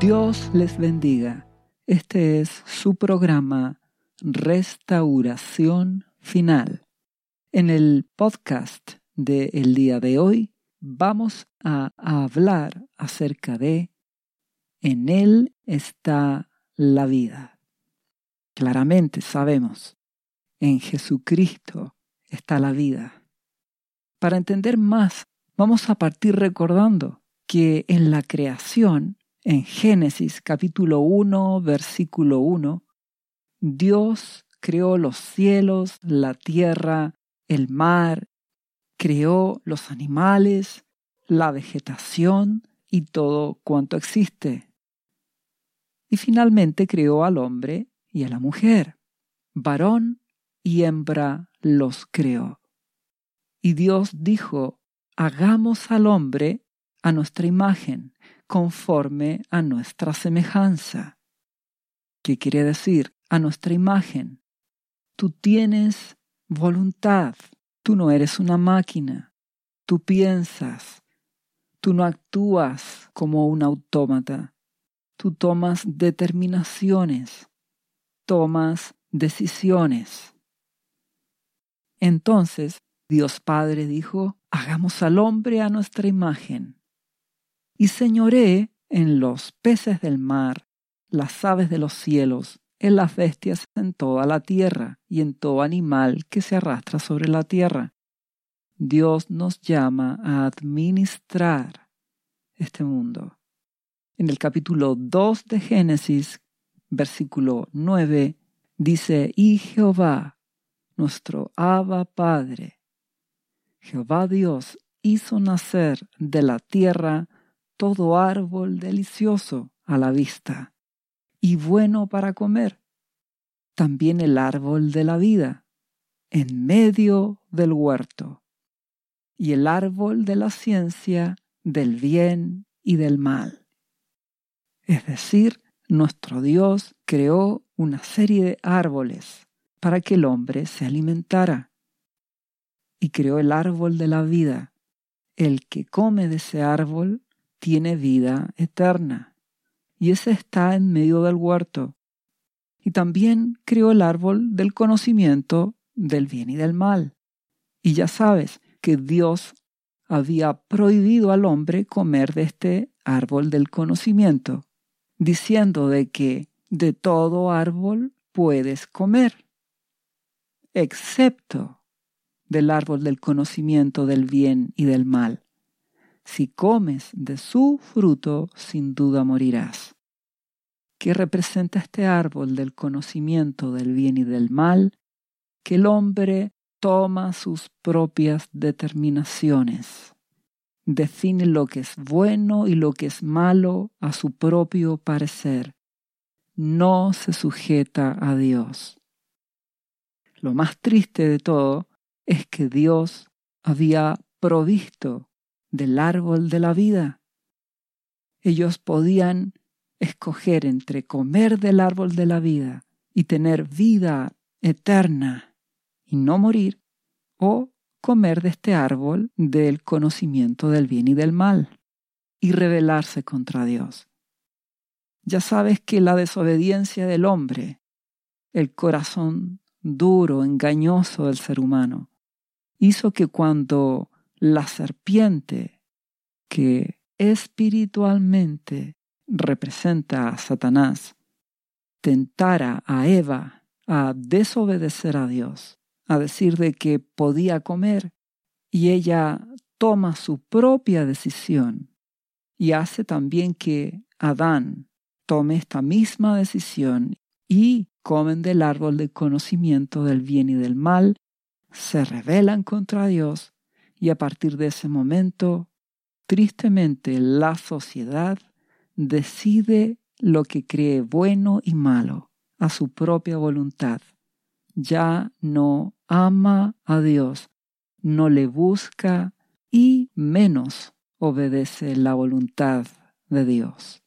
Dios les bendiga. Este es su programa Restauración Final. En el podcast de el día de hoy vamos a hablar acerca de En Él está la vida. Claramente sabemos, en Jesucristo está la vida. Para entender más, vamos a partir recordando que en la creación en Génesis capítulo 1, versículo 1, Dios creó los cielos, la tierra, el mar, creó los animales, la vegetación y todo cuanto existe. Y finalmente creó al hombre y a la mujer. Varón y hembra los creó. Y Dios dijo, hagamos al hombre a nuestra imagen conforme a nuestra semejanza. ¿Qué quiere decir? A nuestra imagen. Tú tienes voluntad, tú no eres una máquina, tú piensas, tú no actúas como un autómata, tú tomas determinaciones, tomas decisiones. Entonces Dios Padre dijo, hagamos al hombre a nuestra imagen y señoré en los peces del mar, las aves de los cielos, en las bestias en toda la tierra y en todo animal que se arrastra sobre la tierra. Dios nos llama a administrar este mundo. En el capítulo 2 de Génesis, versículo 9, dice, y Jehová, nuestro Abba Padre, Jehová Dios hizo nacer de la tierra todo árbol delicioso a la vista y bueno para comer. También el árbol de la vida en medio del huerto y el árbol de la ciencia del bien y del mal. Es decir, nuestro Dios creó una serie de árboles para que el hombre se alimentara. Y creó el árbol de la vida. El que come de ese árbol tiene vida eterna. Y ese está en medio del huerto. Y también creó el árbol del conocimiento del bien y del mal. Y ya sabes que Dios había prohibido al hombre comer de este árbol del conocimiento, diciendo de que de todo árbol puedes comer, excepto del árbol del conocimiento del bien y del mal si comes de su fruto, sin duda morirás. ¿Qué representa este árbol del conocimiento del bien y del mal? Que el hombre toma sus propias determinaciones, define lo que es bueno y lo que es malo a su propio parecer, no se sujeta a Dios. Lo más triste de todo es que Dios había provisto del árbol de la vida. Ellos podían escoger entre comer del árbol de la vida y tener vida eterna y no morir, o comer de este árbol del conocimiento del bien y del mal y rebelarse contra Dios. Ya sabes que la desobediencia del hombre, el corazón duro, engañoso del ser humano, hizo que cuando la serpiente que espiritualmente representa a Satanás tentara a Eva a desobedecer a Dios, a decir de que podía comer, y ella toma su propia decisión y hace también que Adán tome esta misma decisión y comen del árbol del conocimiento del bien y del mal, se rebelan contra Dios y a partir de ese momento, tristemente, la sociedad decide lo que cree bueno y malo a su propia voluntad. Ya no ama a Dios, no le busca y menos obedece la voluntad de Dios.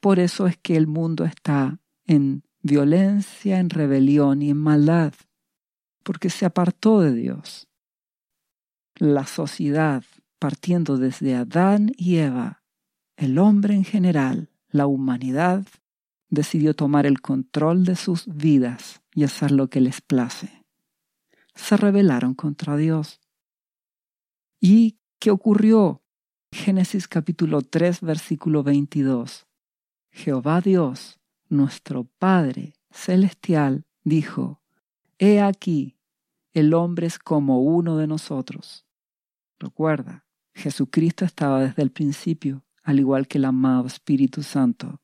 Por eso es que el mundo está en violencia, en rebelión y en maldad, porque se apartó de Dios la sociedad, partiendo desde Adán y Eva, el hombre en general, la humanidad decidió tomar el control de sus vidas y hacer lo que les place. Se rebelaron contra Dios. ¿Y qué ocurrió? Génesis capítulo 3 versículo 22. Jehová Dios, nuestro Padre celestial, dijo, He aquí, el hombre es como uno de nosotros. Recuerda, Jesucristo estaba desde el principio, al igual que el amado Espíritu Santo.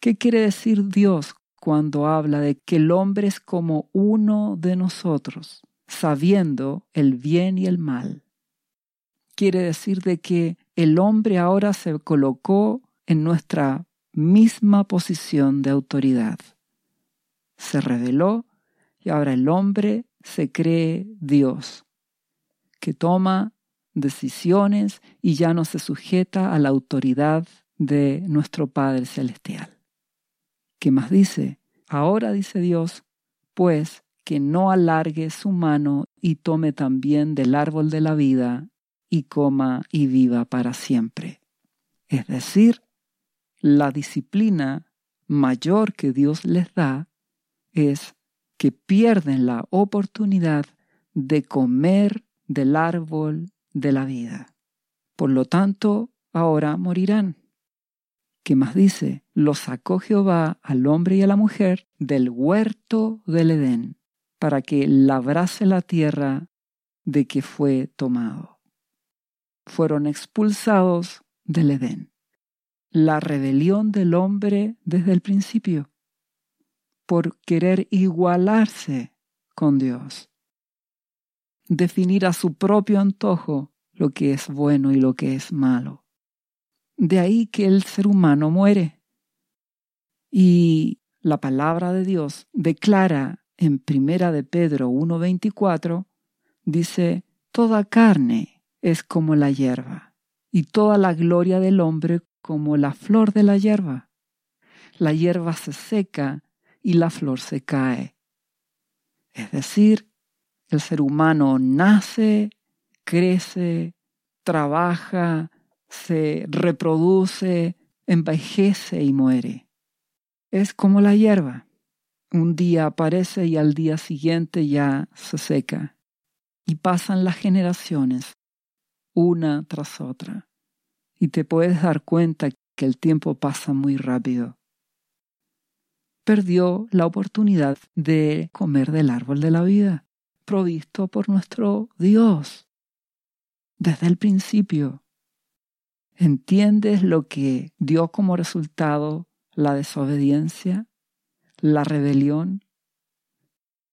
¿Qué quiere decir Dios cuando habla de que el hombre es como uno de nosotros, sabiendo el bien y el mal? Quiere decir de que el hombre ahora se colocó en nuestra misma posición de autoridad. Se reveló y ahora el hombre se cree Dios, que toma decisiones y ya no se sujeta a la autoridad de nuestro Padre Celestial. ¿Qué más dice? Ahora dice Dios, pues que no alargue su mano y tome también del árbol de la vida y coma y viva para siempre. Es decir, la disciplina mayor que Dios les da es que pierden la oportunidad de comer del árbol de la vida. Por lo tanto, ahora morirán. ¿Qué más dice? Lo sacó Jehová al hombre y a la mujer del huerto del Edén, para que labrase la tierra de que fue tomado. Fueron expulsados del Edén. La rebelión del hombre desde el principio, por querer igualarse con Dios definir a su propio antojo lo que es bueno y lo que es malo. De ahí que el ser humano muere. Y la palabra de Dios declara en Primera de Pedro 1:24 dice, toda carne es como la hierba y toda la gloria del hombre como la flor de la hierba. La hierba se seca y la flor se cae. Es decir, el ser humano nace, crece, trabaja, se reproduce, envejece y muere. Es como la hierba. Un día aparece y al día siguiente ya se seca. Y pasan las generaciones, una tras otra. Y te puedes dar cuenta que el tiempo pasa muy rápido. Perdió la oportunidad de comer del árbol de la vida provisto por nuestro Dios desde el principio. ¿Entiendes lo que dio como resultado la desobediencia, la rebelión,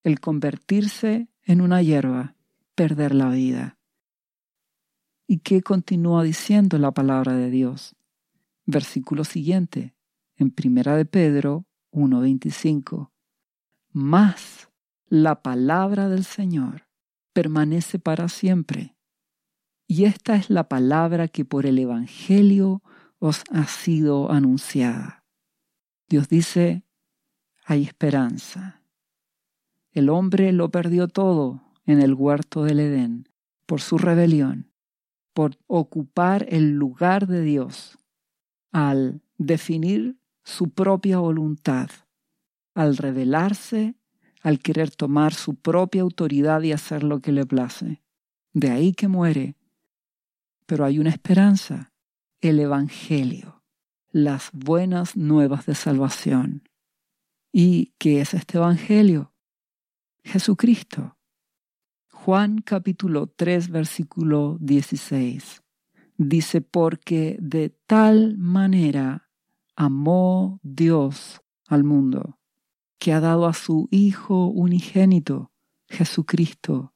el convertirse en una hierba, perder la vida? ¿Y qué continúa diciendo la palabra de Dios? Versículo siguiente, en Primera de Pedro 1.25. Más la palabra del Señor permanece para siempre. Y esta es la palabra que por el Evangelio os ha sido anunciada. Dios dice, hay esperanza. El hombre lo perdió todo en el huerto del Edén por su rebelión, por ocupar el lugar de Dios, al definir su propia voluntad, al rebelarse al querer tomar su propia autoridad y hacer lo que le place. De ahí que muere. Pero hay una esperanza, el Evangelio, las buenas nuevas de salvación. ¿Y qué es este Evangelio? Jesucristo. Juan capítulo 3 versículo 16 dice, porque de tal manera amó Dios al mundo que ha dado a su Hijo unigénito, Jesucristo,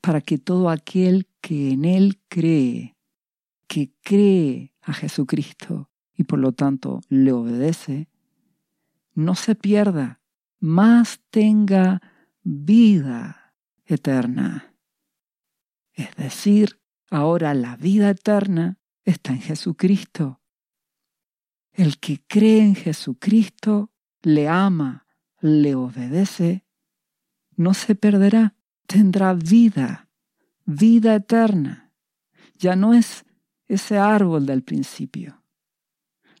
para que todo aquel que en Él cree, que cree a Jesucristo y por lo tanto le obedece, no se pierda, más tenga vida eterna. Es decir, ahora la vida eterna está en Jesucristo. El que cree en Jesucristo le ama, le obedece, no se perderá, tendrá vida, vida eterna. Ya no es ese árbol del principio.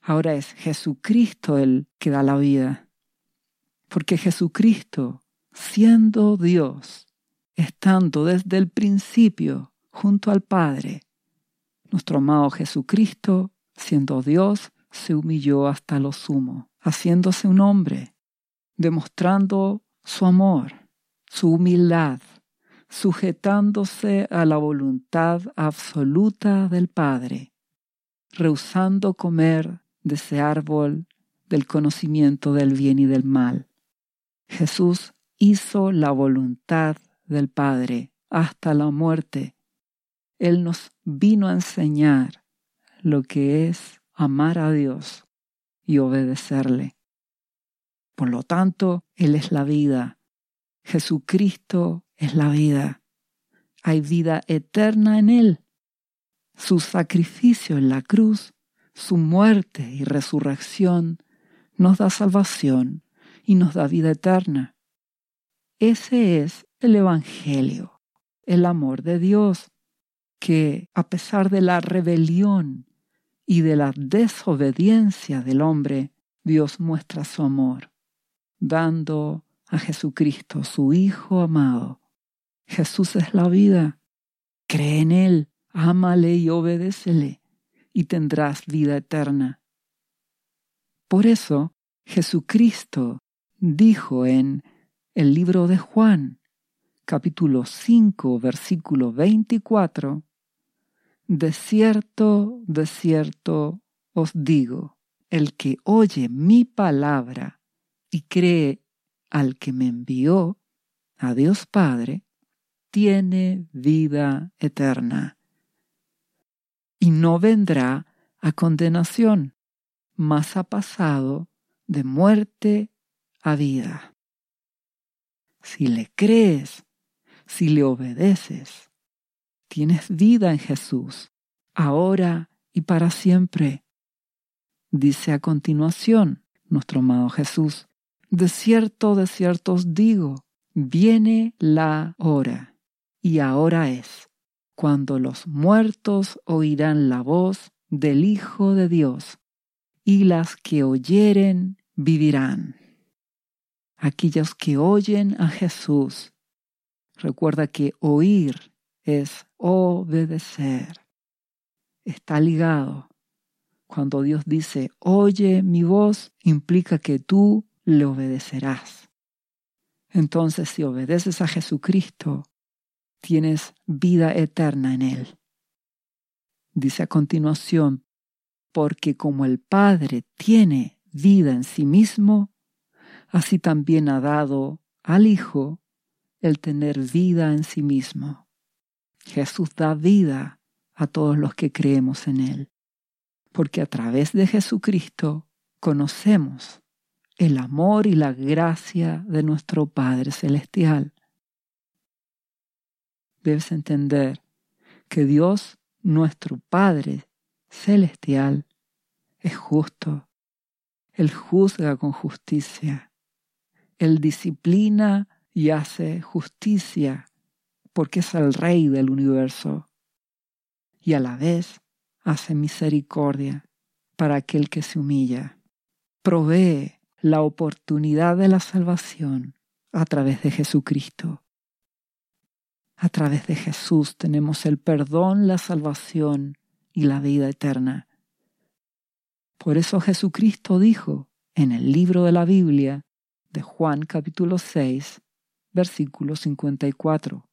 Ahora es Jesucristo el que da la vida. Porque Jesucristo, siendo Dios, estando desde el principio junto al Padre, nuestro amado Jesucristo, siendo Dios, se humilló hasta lo sumo, haciéndose un hombre, demostrando su amor, su humildad, sujetándose a la voluntad absoluta del Padre, rehusando comer de ese árbol del conocimiento del bien y del mal. Jesús hizo la voluntad del Padre hasta la muerte. Él nos vino a enseñar lo que es amar a Dios y obedecerle. Por lo tanto, Él es la vida. Jesucristo es la vida. Hay vida eterna en Él. Su sacrificio en la cruz, su muerte y resurrección nos da salvación y nos da vida eterna. Ese es el Evangelio, el amor de Dios, que a pesar de la rebelión y de la desobediencia del hombre, Dios muestra su amor, dando a Jesucristo, su Hijo amado. Jesús es la vida. Cree en Él, ámale y obedécele, y tendrás vida eterna. Por eso, Jesucristo dijo en el libro de Juan, capítulo 5, versículo 24, De cierto, de cierto os digo, el que oye mi palabra y cree al que me envió, a Dios Padre, tiene vida eterna y no vendrá a condenación, mas ha pasado de muerte a vida. Si le crees, si le obedeces, tienes vida en Jesús, ahora y para siempre. Dice a continuación nuestro amado Jesús, de cierto, de cierto os digo, viene la hora, y ahora es, cuando los muertos oirán la voz del Hijo de Dios, y las que oyeren vivirán. Aquellos que oyen a Jesús, recuerda que oír es obedecer. Está ligado. Cuando Dios dice, oye mi voz, implica que tú le obedecerás. Entonces, si obedeces a Jesucristo, tienes vida eterna en Él. Dice a continuación, porque como el Padre tiene vida en sí mismo, así también ha dado al Hijo el tener vida en sí mismo. Jesús da vida a todos los que creemos en Él, porque a través de Jesucristo conocemos el amor y la gracia de nuestro Padre Celestial. Debes entender que Dios, nuestro Padre Celestial, es justo. Él juzga con justicia. Él disciplina y hace justicia porque es el Rey del universo. Y a la vez hace misericordia para aquel que se humilla. Provee la oportunidad de la salvación a través de Jesucristo. A través de Jesús tenemos el perdón, la salvación y la vida eterna. Por eso Jesucristo dijo en el libro de la Biblia de Juan capítulo 6, versículo 54,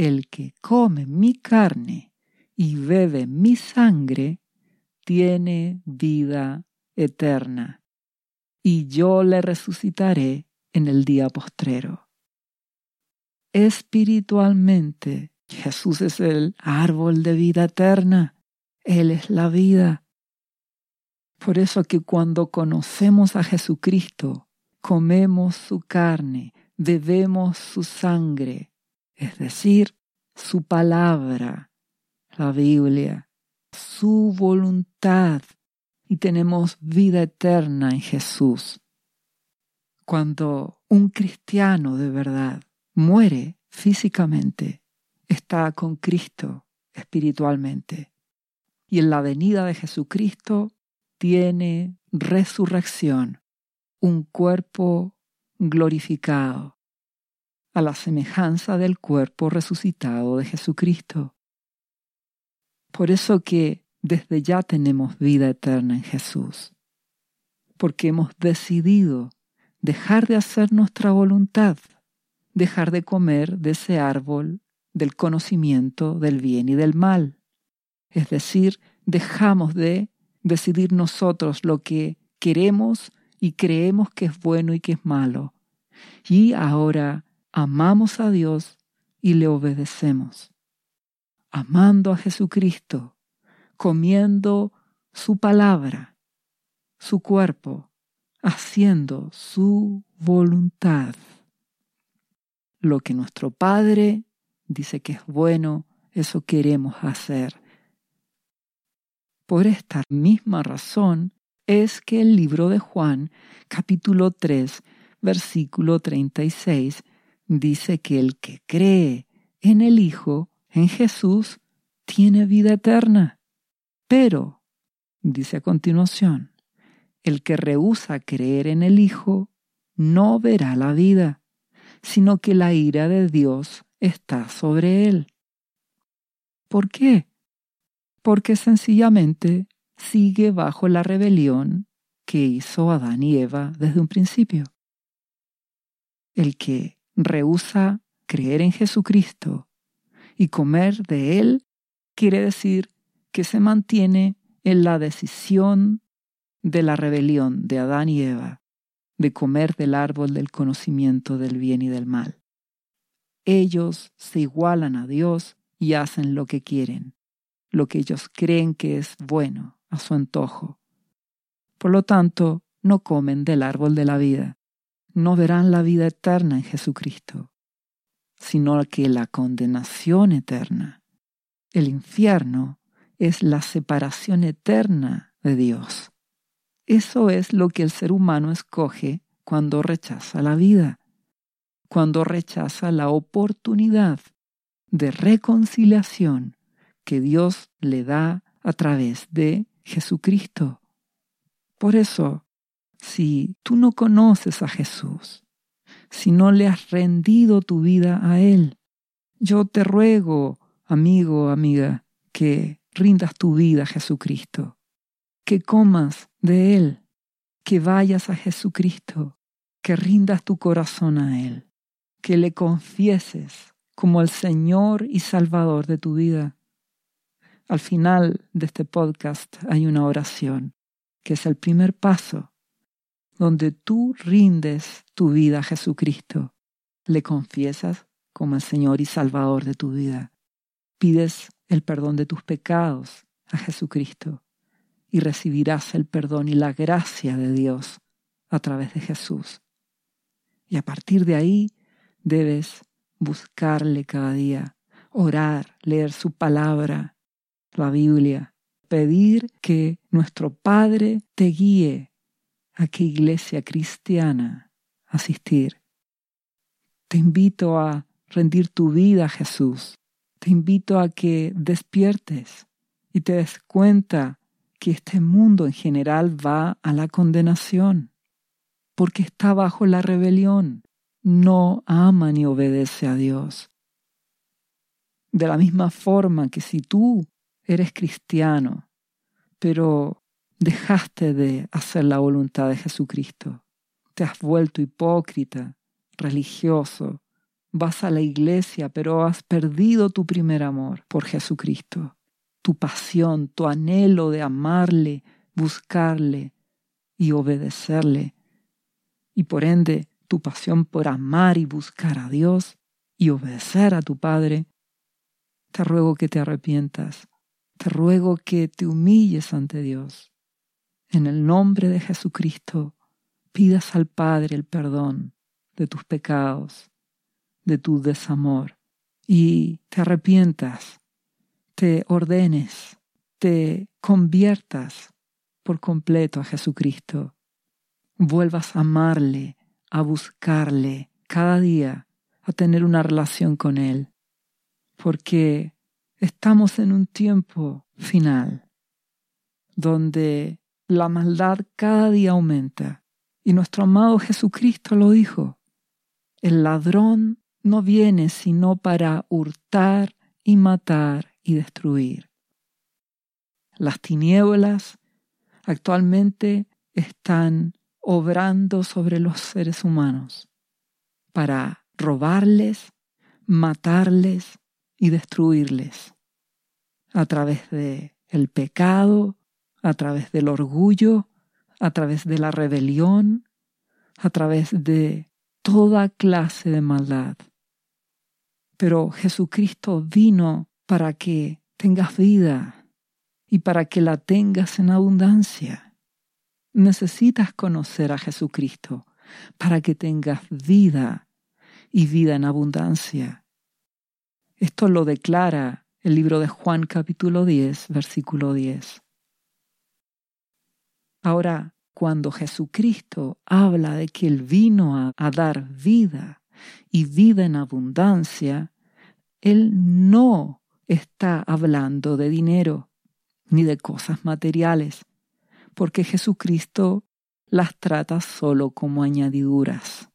El que come mi carne y bebe mi sangre, tiene vida eterna, y yo le resucitaré en el día postrero. Espiritualmente, Jesús es el árbol de vida eterna. Él es la vida. Por eso que cuando conocemos a Jesucristo, comemos su carne, bebemos su sangre, es decir, su palabra, la Biblia, su voluntad, y tenemos vida eterna en Jesús. Cuando un cristiano de verdad muere físicamente, está con Cristo espiritualmente. Y en la venida de Jesucristo tiene resurrección, un cuerpo glorificado, a la semejanza del cuerpo resucitado de Jesucristo. Por eso que desde ya tenemos vida eterna en Jesús, porque hemos decidido dejar de hacer nuestra voluntad, dejar de comer de ese árbol del conocimiento del bien y del mal. Es decir, dejamos de decidir nosotros lo que queremos y creemos que es bueno y que es malo. Y ahora amamos a Dios y le obedecemos. Amando a Jesucristo, comiendo su palabra, su cuerpo, haciendo su voluntad. Lo que nuestro Padre dice que es bueno, eso queremos hacer. Por esta misma razón es que el libro de Juan, capítulo 3, versículo 36, dice que el que cree en el Hijo, en Jesús, tiene vida eterna. Pero, dice a continuación, el que rehúsa creer en el Hijo no verá la vida, sino que la ira de Dios está sobre él. ¿Por qué? Porque sencillamente sigue bajo la rebelión que hizo Adán y Eva desde un principio. El que rehúsa creer en Jesucristo y comer de Él quiere decir que se mantiene en la decisión de la rebelión de Adán y Eva de comer del árbol del conocimiento del bien y del mal ellos se igualan a Dios y hacen lo que quieren, lo que ellos creen que es bueno a su antojo. Por lo tanto, no comen del árbol de la vida, no verán la vida eterna en Jesucristo, sino que la condenación eterna, el infierno, es la separación eterna de Dios. Eso es lo que el ser humano escoge cuando rechaza la vida cuando rechaza la oportunidad de reconciliación que Dios le da a través de Jesucristo. Por eso, si tú no conoces a Jesús, si no le has rendido tu vida a Él, yo te ruego, amigo, amiga, que rindas tu vida a Jesucristo, que comas de Él, que vayas a Jesucristo, que rindas tu corazón a Él que le confieses como el Señor y Salvador de tu vida. Al final de este podcast hay una oración, que es el primer paso, donde tú rindes tu vida a Jesucristo, le confiesas como el Señor y Salvador de tu vida, pides el perdón de tus pecados a Jesucristo y recibirás el perdón y la gracia de Dios a través de Jesús. Y a partir de ahí Debes buscarle cada día, orar, leer su palabra, la Biblia, pedir que nuestro Padre te guíe a qué iglesia cristiana asistir. Te invito a rendir tu vida a Jesús. Te invito a que despiertes y te des cuenta que este mundo en general va a la condenación, porque está bajo la rebelión, no ama ni obedece a Dios. De la misma forma que si tú eres cristiano, pero dejaste de hacer la voluntad de Jesucristo, te has vuelto hipócrita, religioso, vas a la iglesia, pero has perdido tu primer amor por Jesucristo, tu pasión, tu anhelo de amarle, buscarle y obedecerle, y por ende tu pasión por amar y buscar a Dios y obedecer a tu Padre, te ruego que te arrepientas, te ruego que te humilles ante Dios. En el nombre de Jesucristo, pidas al Padre el perdón de tus pecados, de tu desamor, y te arrepientas, te ordenes, te conviertas por completo a Jesucristo, vuelvas a amarle, a buscarle cada día, a tener una relación con Él, porque estamos en un tiempo final donde la maldad cada día aumenta. Y nuestro amado Jesucristo lo dijo. El ladrón no viene sino para hurtar y matar y destruir. Las tinieblas actualmente están obrando sobre los seres humanos para robarles, matarles y destruirles a través de el pecado, a través del orgullo, a través de la rebelión, a través de toda clase de maldad. Pero Jesucristo vino para que tengas vida y para que la tengas en abundancia. Necesitas conocer a Jesucristo para que tengas vida y vida en abundancia. Esto lo declara el libro de Juan capítulo 10, versículo 10. Ahora, cuando Jesucristo habla de que Él vino a, dar vida y vida en abundancia, Él no está hablando de dinero ni de cosas materiales, porque Jesucristo las trata solo como añadiduras.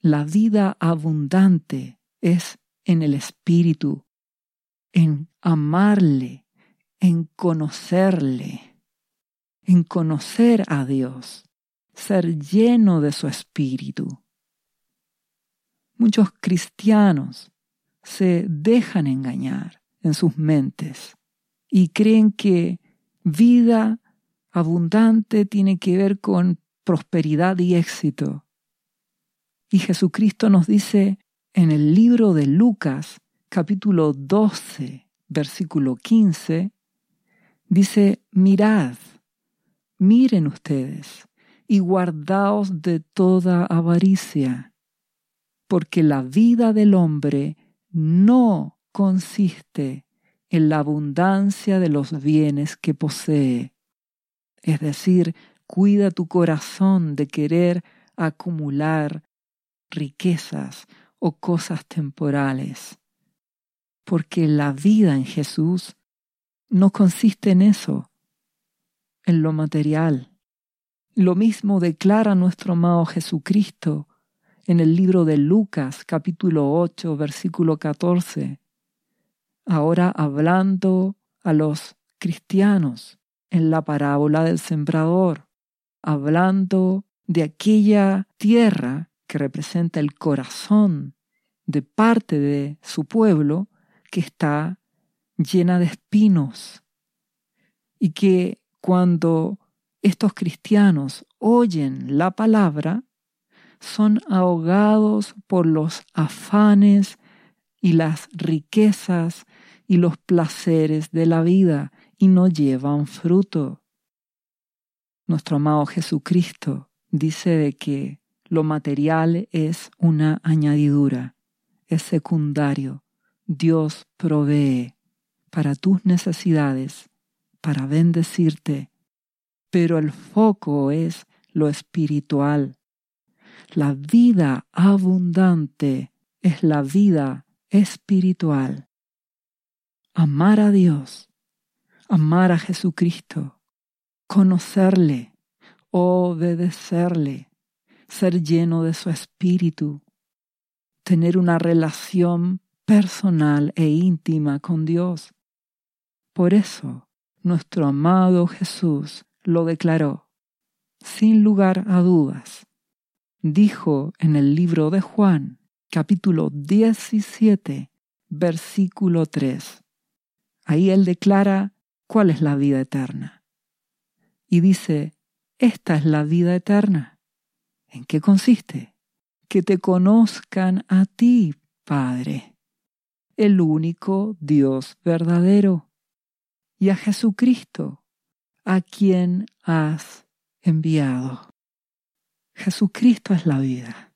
La vida abundante es en el Espíritu, en amarle, en conocerle, en conocer a Dios, ser lleno de su Espíritu. Muchos cristianos se dejan engañar en sus mentes y creen que vida abundante tiene que ver con prosperidad y éxito. Y Jesucristo nos dice en el libro de Lucas, capítulo 12, versículo 15, dice, mirad, miren ustedes y guardaos de toda avaricia, porque la vida del hombre no consiste en la abundancia de los bienes que posee. Es decir, cuida tu corazón de querer acumular riquezas o cosas temporales, porque la vida en Jesús no consiste en eso, en lo material. Lo mismo declara nuestro amado Jesucristo en el libro de Lucas capítulo 8 versículo 14, ahora hablando a los cristianos en la parábola del sembrador, hablando de aquella tierra que representa el corazón de parte de su pueblo que está llena de espinos y que cuando estos cristianos oyen la palabra, son ahogados por los afanes y las riquezas y los placeres de la vida y no llevan fruto. Nuestro amado Jesucristo dice de que lo material es una añadidura, es secundario. Dios provee para tus necesidades, para bendecirte, pero el foco es lo espiritual. La vida abundante es la vida espiritual. Amar a Dios, amar a Jesucristo, conocerle, obedecerle, ser lleno de su espíritu, tener una relación personal e íntima con Dios. Por eso, nuestro amado Jesús lo declaró, sin lugar a dudas. Dijo en el libro de Juan, capítulo 17, versículo 3. Ahí él declara cuál es la vida eterna. Y dice, esta es la vida eterna ¿En qué consiste? Que te conozcan a ti, Padre, el único Dios verdadero, y a Jesucristo, a quien has enviado. Jesucristo es la vida.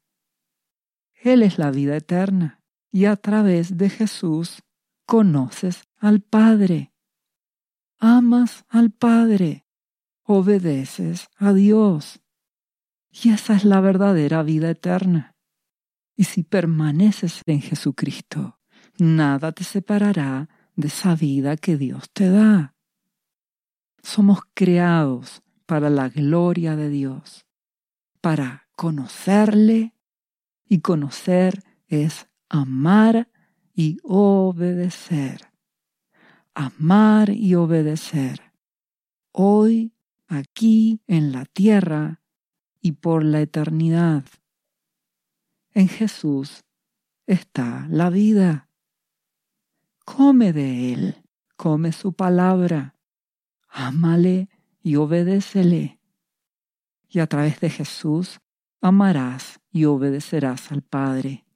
Él es la vida eterna, y a través de Jesús conoces al Padre. Amas al Padre, obedeces a Dios y esa es la verdadera vida eterna. Y si permaneces en Jesucristo, nada te separará de esa vida que Dios te da. Somos creados para la gloria de Dios, para conocerle y conocer es amar y obedecer. Amar y obedecer. Hoy, aquí en la tierra y por la eternidad. En Jesús está la vida. Come de Él, come su palabra, ámale y obedécele. Y a través de Jesús amarás y obedecerás al Padre,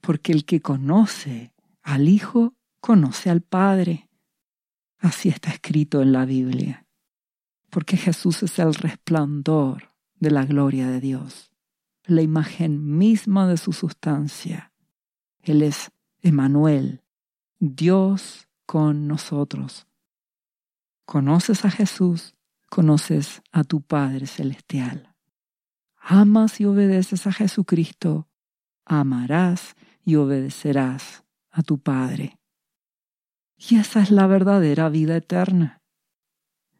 porque el que conoce al Hijo conoce al Padre. Así está escrito en la Biblia, porque Jesús es el resplandor de la gloria de Dios, la imagen misma de su sustancia. Él es Emanuel, Dios con nosotros. Conoces a Jesús, conoces a tu Padre Celestial. Amas y obedeces a Jesucristo, amarás y obedecerás a tu Padre. Y esa es la verdadera vida eterna.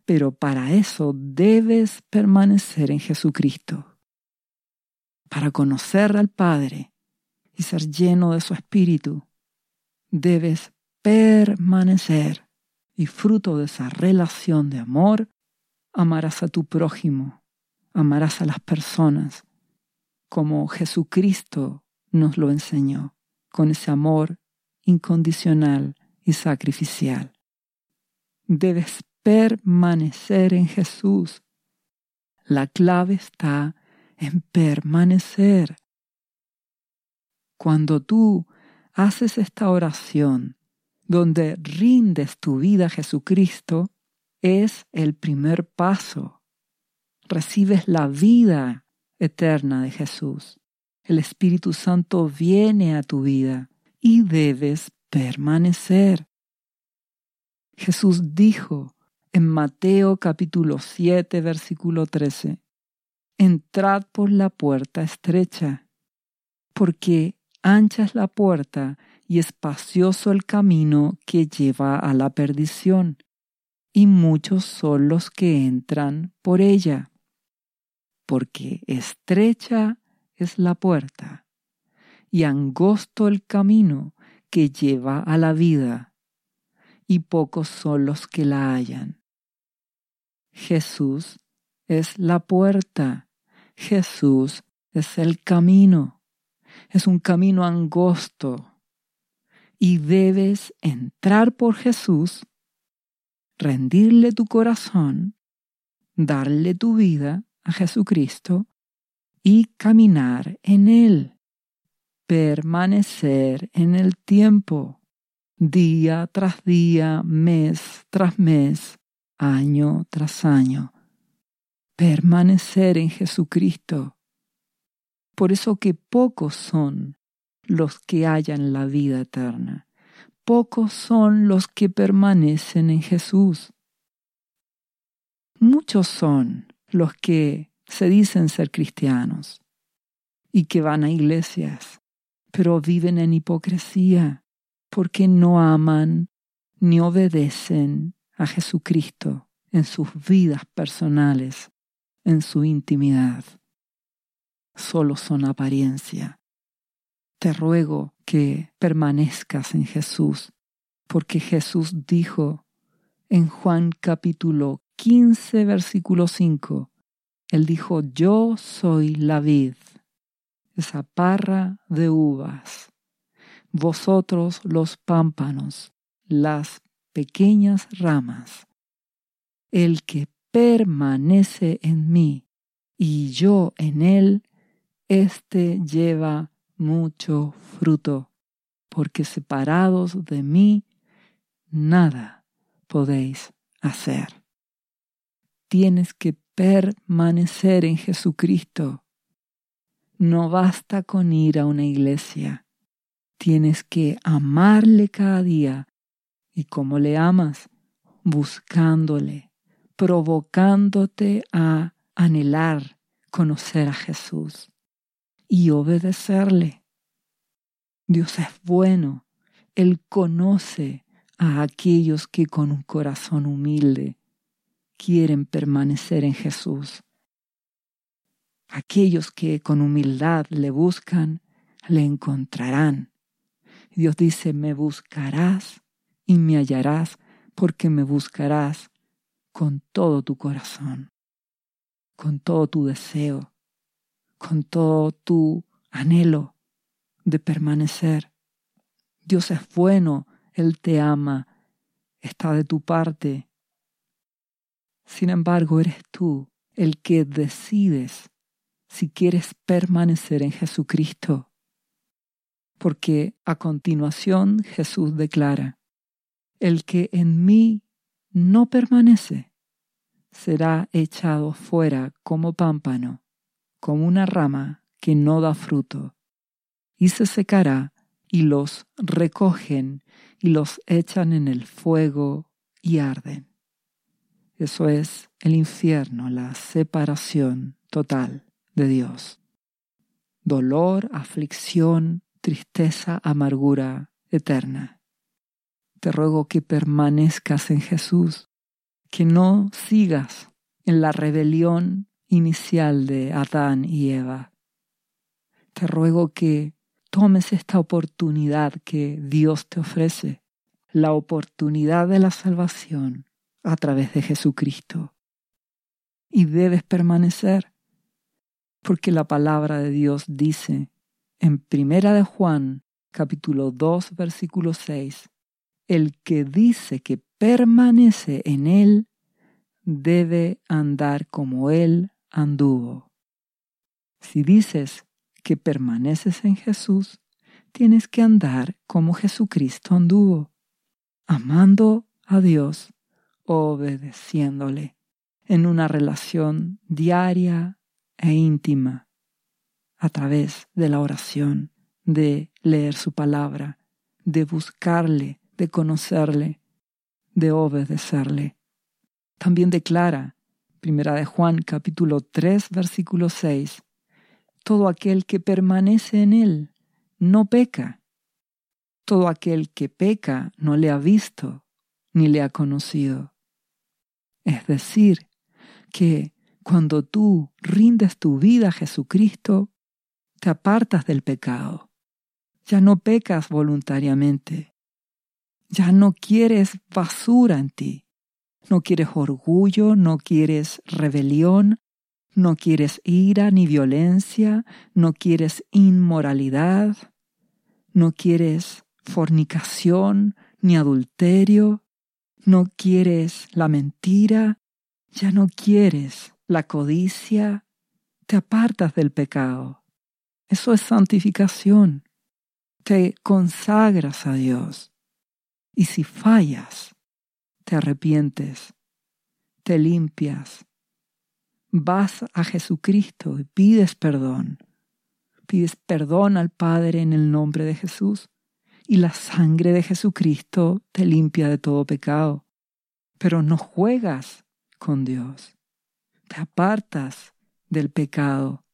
Pero para eso debes permanecer en Jesucristo. Para conocer al Padre y ser lleno de su Espíritu, debes permanecer y fruto de esa relación de amor, amarás a tu prójimo, amarás a las personas, como Jesucristo nos lo enseñó, con ese amor incondicional y sacrificial. Debes permanecer en Jesús. La clave está en permanecer. Cuando tú haces esta oración donde rindes tu vida a Jesucristo, es el primer paso. Recibes la vida eterna de Jesús. El Espíritu Santo viene a tu vida y debes permanecer. Jesús dijo en Mateo capítulo 7 versículo 13, Entrad por la puerta estrecha, porque ancha es la puerta y espacioso el camino que lleva a la perdición, y muchos son los que entran por ella, porque estrecha es la puerta, y angosto el camino que lleva a la vida, y pocos son los que la hallan. Jesús es la puerta, Jesús es el camino, es un camino angosto, y debes entrar por Jesús, rendirle tu corazón, darle tu vida a Jesucristo y caminar en Él, permanecer en el tiempo, día tras día, mes tras mes, año tras año, permanecer en Jesucristo. Por eso que pocos son los que hallan la vida eterna. Pocos son los que permanecen en Jesús. Muchos son los que se dicen ser cristianos y que van a iglesias, pero viven en hipocresía porque no aman ni obedecen a Jesucristo en sus vidas personales, en su intimidad. Solo son apariencia te ruego que permanezcas en Jesús, porque Jesús dijo en Juan capítulo 15, versículo 5, Él dijo, yo soy la vid, esa parra de uvas, vosotros los pámpanos, las pequeñas ramas. El que permanece en mí y yo en él, éste lleva mucho fruto, porque separados de mí nada podéis hacer. Tienes que permanecer en Jesucristo. No basta con ir a una iglesia. Tienes que amarle cada día. ¿Y cómo le amas? Buscándole, provocándote a anhelar conocer a Jesús y obedecerle. Dios es bueno. Él conoce a aquellos que con un corazón humilde quieren permanecer en Jesús. Aquellos que con humildad le buscan, le encontrarán. Dios dice, me buscarás y me hallarás porque me buscarás con todo tu corazón, con todo tu deseo, con todo tu anhelo de permanecer. Dios es bueno, Él te ama, está de tu parte. Sin embargo, eres tú el que decides si quieres permanecer en Jesucristo. Porque a continuación Jesús declara, el que en mí no permanece será echado fuera como pámpano, como una rama que no da fruto, y se secará, y los recogen y los echan en el fuego y arden. Eso es el infierno, la separación total de Dios. Dolor, aflicción, tristeza, amargura eterna. Te ruego que permanezcas en Jesús, que no sigas en la rebelión inicial de Adán y Eva. Te ruego que tomes esta oportunidad que Dios te ofrece, la oportunidad de la salvación a través de Jesucristo. Y debes permanecer, porque la palabra de Dios dice en Primera de Juan, capítulo 2, versículo 6, el que dice que permanece en él debe andar como él anduvo. Si dices que permaneces en Jesús, tienes que andar como Jesucristo anduvo, amando a Dios, obedeciéndole en una relación diaria e íntima a través de la oración, de leer su palabra, de buscarle, de conocerle, de obedecerle. También declara, primera de Juan capítulo 3 versículo 6, todo aquel que permanece en él no peca. Todo aquel que peca no le ha visto ni le ha conocido. Es decir, que cuando tú rindes tu vida a Jesucristo, te apartas del pecado. Ya no pecas voluntariamente. Ya no quieres basura en ti. No quieres orgullo, no quieres rebelión, no quieres ira ni violencia, no quieres inmoralidad, no quieres fornicación ni adulterio, no quieres la mentira, ya no quieres la codicia, te apartas del pecado. Eso es santificación. Te consagras a Dios. Y si fallas, te arrepientes, te limpias, vas a Jesucristo y pides perdón. Pides perdón al Padre en el nombre de Jesús y la sangre de Jesucristo te limpia de todo pecado. Pero no juegas con Dios. Te apartas del pecado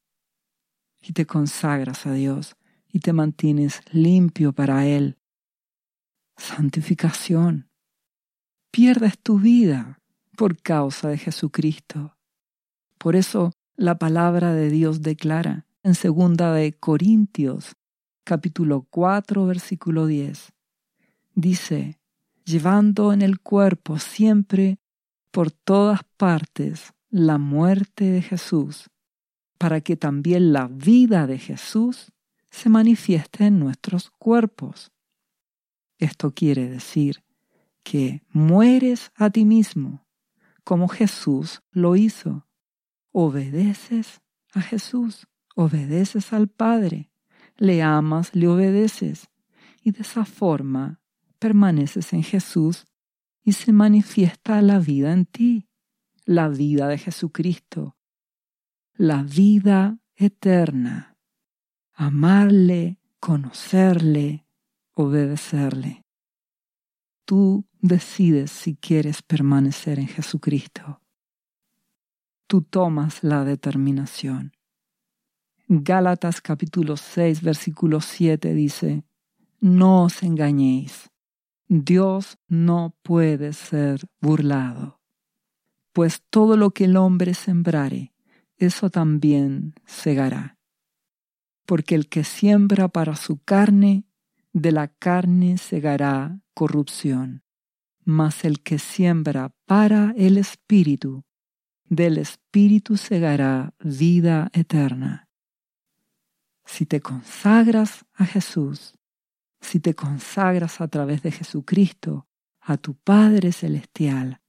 y te consagras a Dios y te mantienes limpio para Él. Santificación. Pierdes tu vida por causa de Jesucristo. Por eso la palabra de Dios declara en segunda de Corintios, capítulo 4, versículo 10. Dice, llevando en el cuerpo siempre por todas partes la muerte de Jesús, para que también la vida de Jesús se manifieste en nuestros cuerpos. Esto quiere decir que mueres a ti mismo, como Jesús lo hizo obedeces a Jesús, obedeces al Padre, le amas, le obedeces, y de esa forma permaneces en Jesús y se manifiesta la vida en ti, la vida de Jesucristo, la vida eterna, amarle, conocerle, obedecerle. Tú decides si quieres permanecer en Jesucristo tú tomas la determinación. Gálatas capítulo 6 versículo 7 dice, No os engañéis, Dios no puede ser burlado. pues todo lo que el hombre sembrare, eso también segará. Porque el que siembra para su carne, de la carne segará corrupción, mas el que siembra para el Espíritu, del Espíritu segará vida eterna. Si te consagras a Jesús, si te consagras a través de Jesucristo a tu Padre Celestial,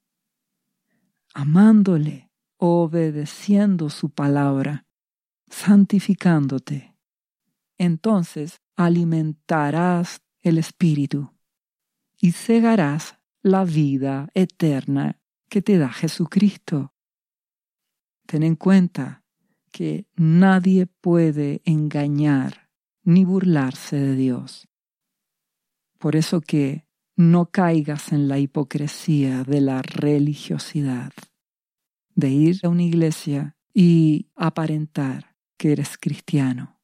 amándole, obedeciendo su palabra, santificándote. Entonces alimentarás el Espíritu y cegarás la vida eterna que te da Jesucristo. Ten en cuenta que nadie puede engañar ni burlarse de Dios. Por eso que no caigas en la hipocresía de la religiosidad, de ir a una iglesia y aparentar que eres cristiano,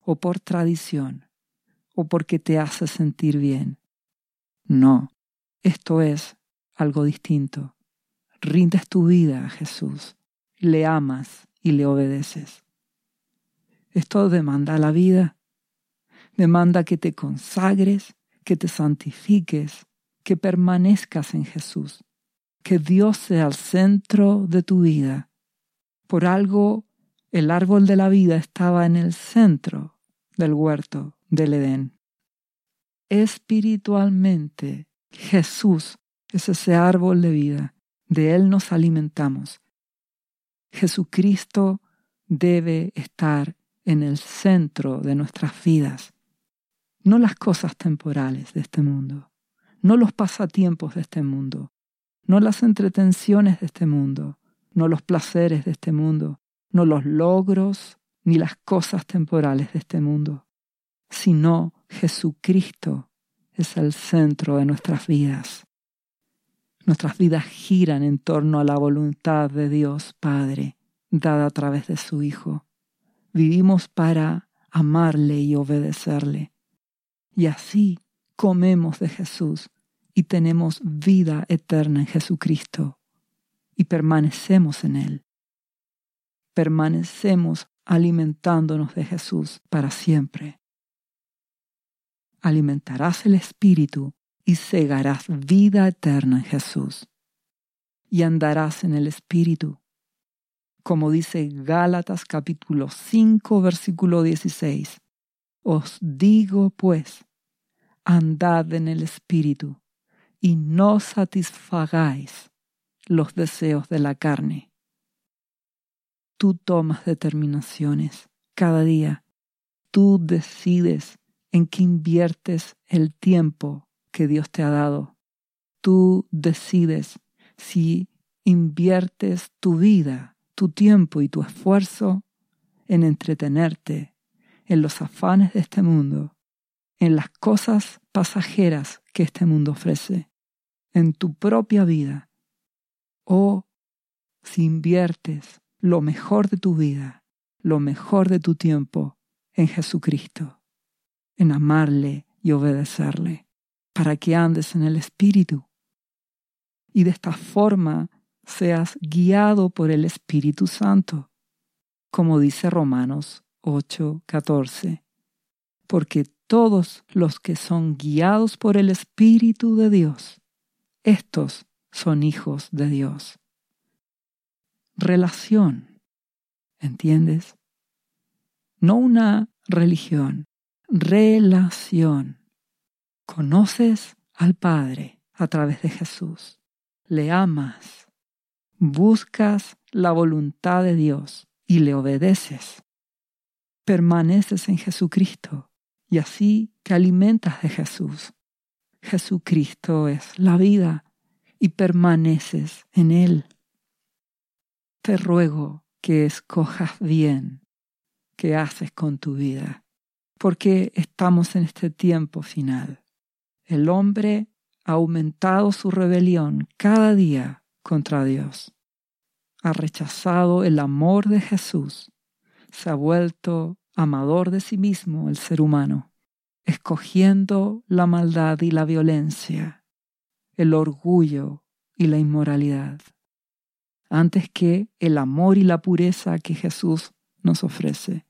o por tradición, o porque te hace sentir bien. No, esto es algo distinto. Rindes tu vida a Jesús, le amas y le obedeces. Esto demanda la vida, demanda que te consagres que te santifiques, que permanezcas en Jesús, que Dios sea el centro de tu vida. Por algo el árbol de la vida estaba en el centro del huerto del Edén. Espiritualmente, Jesús es ese árbol de vida, de Él nos alimentamos. Jesucristo debe estar en el centro de nuestras vidas. No las cosas temporales de este mundo, no los pasatiempos de este mundo, no las entretenciones de este mundo, no los placeres de este mundo, no los logros ni las cosas temporales de este mundo, sino Jesucristo es el centro de nuestras vidas. Nuestras vidas giran en torno a la voluntad de Dios Padre, dada a través de su Hijo. Vivimos para amarle y obedecerle. Y así comemos de Jesús y tenemos vida eterna en Jesucristo y permanecemos en Él. Permanecemos alimentándonos de Jesús para siempre. Alimentarás el Espíritu y segarás vida eterna en Jesús. Y andarás en el Espíritu. Como dice Gálatas capítulo 5 versículo 16 os digo, pues, andad en el Espíritu y no satisfagáis los deseos de la carne. Tú tomas determinaciones cada día. Tú decides en qué inviertes el tiempo que Dios te ha dado. Tú decides si inviertes tu vida, tu tiempo y tu esfuerzo en entretenerte en los afanes de este mundo, en las cosas pasajeras que este mundo ofrece, en tu propia vida, o si inviertes lo mejor de tu vida, lo mejor de tu tiempo en Jesucristo, en amarle y obedecerle, para que andes en el Espíritu. Y de esta forma seas guiado por el Espíritu Santo, como dice Romanos 8:14. Porque todos los que son guiados por el Espíritu de Dios, estos son hijos de Dios. Relación, ¿entiendes? No una religión, relación. Conoces al Padre a través de Jesús, le amas, buscas la voluntad de Dios y le obedeces permaneces en Jesucristo y así te alimentas de Jesús. Jesucristo es la vida y permaneces en Él. Te ruego que escojas bien qué haces con tu vida, porque estamos en este tiempo final. El hombre ha aumentado su rebelión cada día contra Dios. Ha rechazado el amor de Jesús se ha vuelto amador de sí mismo el ser humano, escogiendo la maldad y la violencia, el orgullo y la inmoralidad. antes que el amor y la pureza que Jesús nos ofrece.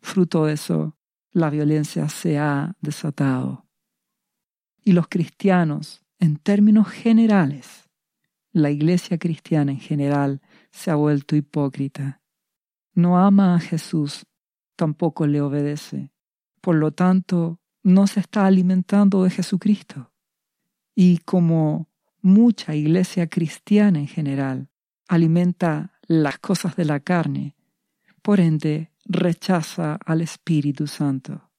Fruto de eso, la violencia se ha desatado. Y los cristianos, en términos generales, la iglesia cristiana en general se ha vuelto hipócrita. No ama a Jesús, tampoco le obedece. Por lo tanto, no se está alimentando de Jesucristo. Y como mucha iglesia cristiana en general alimenta las cosas de la carne, por ende rechaza al Espíritu Santo,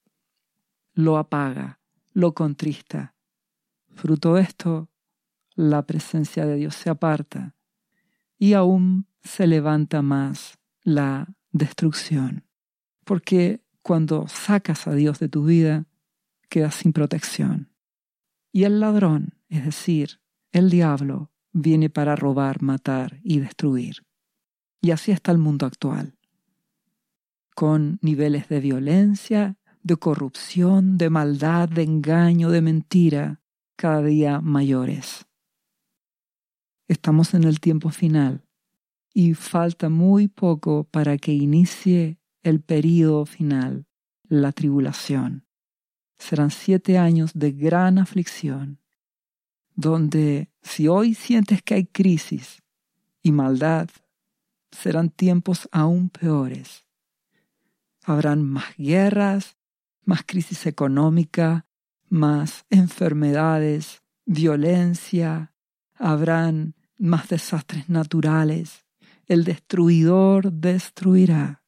lo apaga, lo contrista. Fruto de esto, la presencia de Dios se aparta y aún se levanta más la destrucción. Porque cuando sacas a Dios de tu vida, quedas sin protección. Y el ladrón, es decir, el diablo, viene para robar, matar y destruir. Y así está el mundo actual, con niveles de violencia, de corrupción, de maldad, de engaño, de mentira, cada día mayores. Estamos en el tiempo final y falta muy poco para que inicie el período final, la tribulación. Serán siete años de gran aflicción, donde si hoy sientes que hay crisis y maldad, serán tiempos aún peores. Habrán más guerras, más crisis económica, más enfermedades, violencia, habrán más desastres naturales. El destruidor destruirá.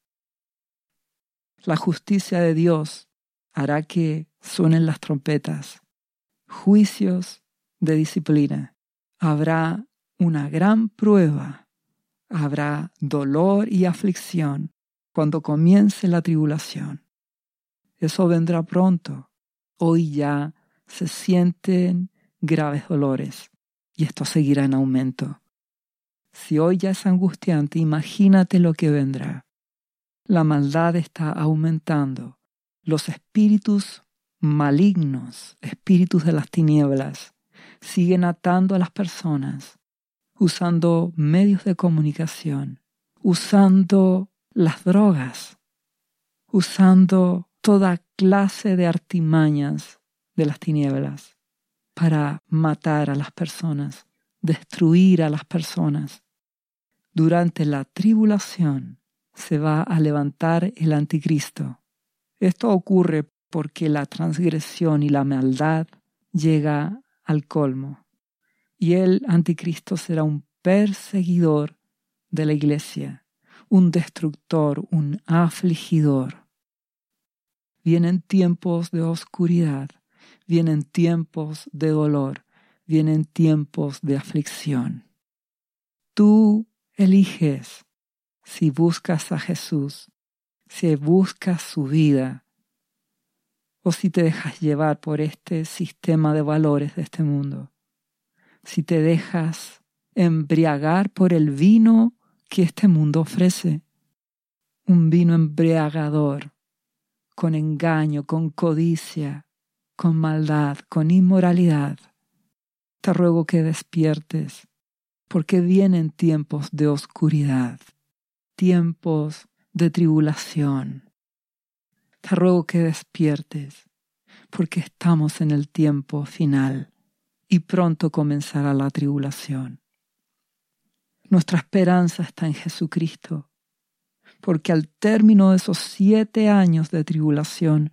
La justicia de Dios hará que suenen las trompetas. Juicios de disciplina. Habrá una gran prueba. Habrá dolor y aflicción cuando comience la tribulación. Eso vendrá pronto. Hoy ya se sienten graves dolores y esto seguirá en aumento. Si hoy ya es angustiante, imagínate lo que vendrá. La maldad está aumentando. Los espíritus malignos, espíritus de las tinieblas, siguen atando a las personas, usando medios de comunicación, usando las drogas, usando toda clase de artimañas de las tinieblas para matar a las personas, destruir a las personas. Durante la tribulación se va a levantar el anticristo. Esto ocurre porque la transgresión y la maldad llega al colmo. Y el anticristo será un perseguidor de la iglesia, un destructor, un afligidor. Vienen tiempos de oscuridad vienen tiempos de dolor, vienen tiempos de aflicción. Tú eliges si buscas a Jesús, si buscas su vida, o si te dejas llevar por este sistema de valores de este mundo, si te dejas embriagar por el vino que este mundo ofrece, un vino embriagador, con engaño, con codicia, con maldad, con inmoralidad. Te ruego que despiertes, porque vienen tiempos de oscuridad, tiempos de tribulación. Te ruego que despiertes, porque estamos en el tiempo final y pronto comenzará la tribulación. Nuestra esperanza está en Jesucristo, porque al término de esos siete años de tribulación,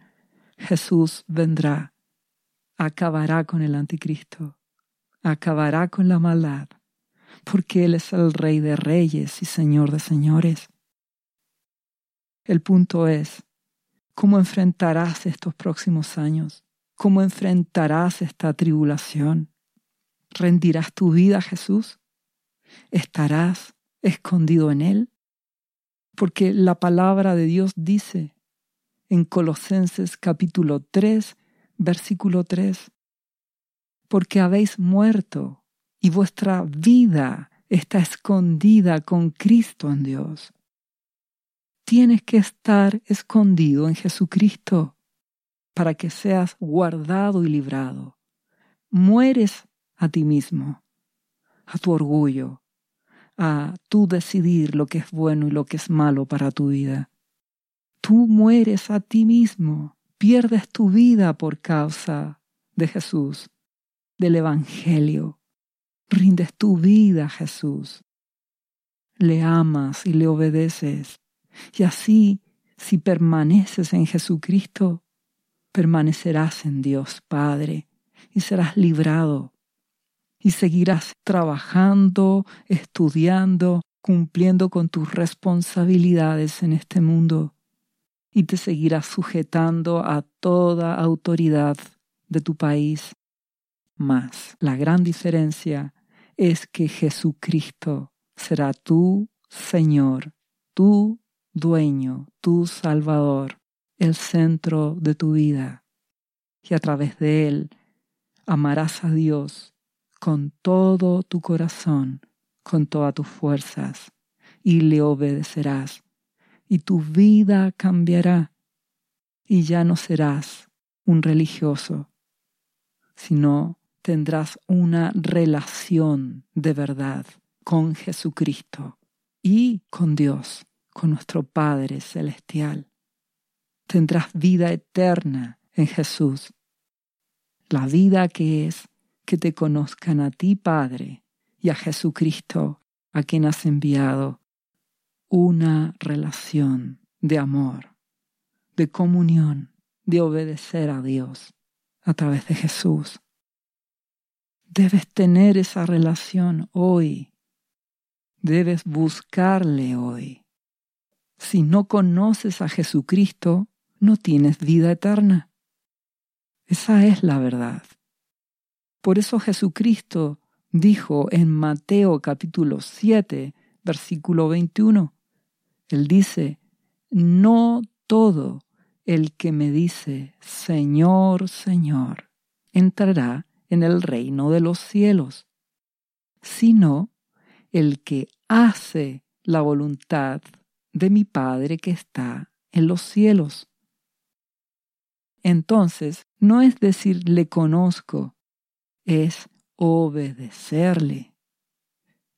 Jesús vendrá acabará con el anticristo, acabará con la maldad, porque Él es el Rey de reyes y Señor de señores. El punto es, ¿cómo enfrentarás estos próximos años? ¿Cómo enfrentarás esta tribulación? ¿Rendirás tu vida a Jesús? ¿Estarás escondido en Él? Porque la palabra de Dios dice en Colosenses capítulo 3, versículo 3, porque habéis muerto y vuestra vida está escondida con Cristo en Dios. Tienes que estar escondido en Jesucristo para que seas guardado y librado. Mueres a ti mismo, a tu orgullo, a tú decidir lo que es bueno y lo que es malo para tu vida. Tú mueres a ti mismo, pierdes tu vida por causa de Jesús, del Evangelio. Rindes tu vida a Jesús. Le amas y le obedeces. Y así, si permaneces en Jesucristo, permanecerás en Dios Padre y serás librado y seguirás trabajando, estudiando, cumpliendo con tus responsabilidades en este mundo y te seguirás sujetando a toda autoridad de tu país. Mas la gran diferencia es que Jesucristo será tu Señor, tu dueño, tu Salvador, el centro de tu vida. Y a través de Él amarás a Dios con todo tu corazón, con todas tus fuerzas, y le obedecerás, y tu vida cambiará, y ya no serás un religioso, sino tendrás una relación de verdad con Jesucristo y con Dios, con nuestro Padre Celestial. Tendrás vida eterna en Jesús, la vida que es que te conozcan a ti, Padre, y a Jesucristo, a quien has enviado, una relación de amor, de comunión, de obedecer a Dios a través de Jesús. Debes tener esa relación hoy. Debes buscarle hoy. Si no conoces a Jesucristo, no tienes vida eterna. Esa es la verdad. Por eso Jesucristo dijo en Mateo capítulo 7, versículo 21, Él dice, no todo el que me dice, Señor, Señor, entrará en el reino de los cielos, sino el que hace la voluntad de mi Padre que está en los cielos. Entonces, no es decir le conozco, es obedecerle.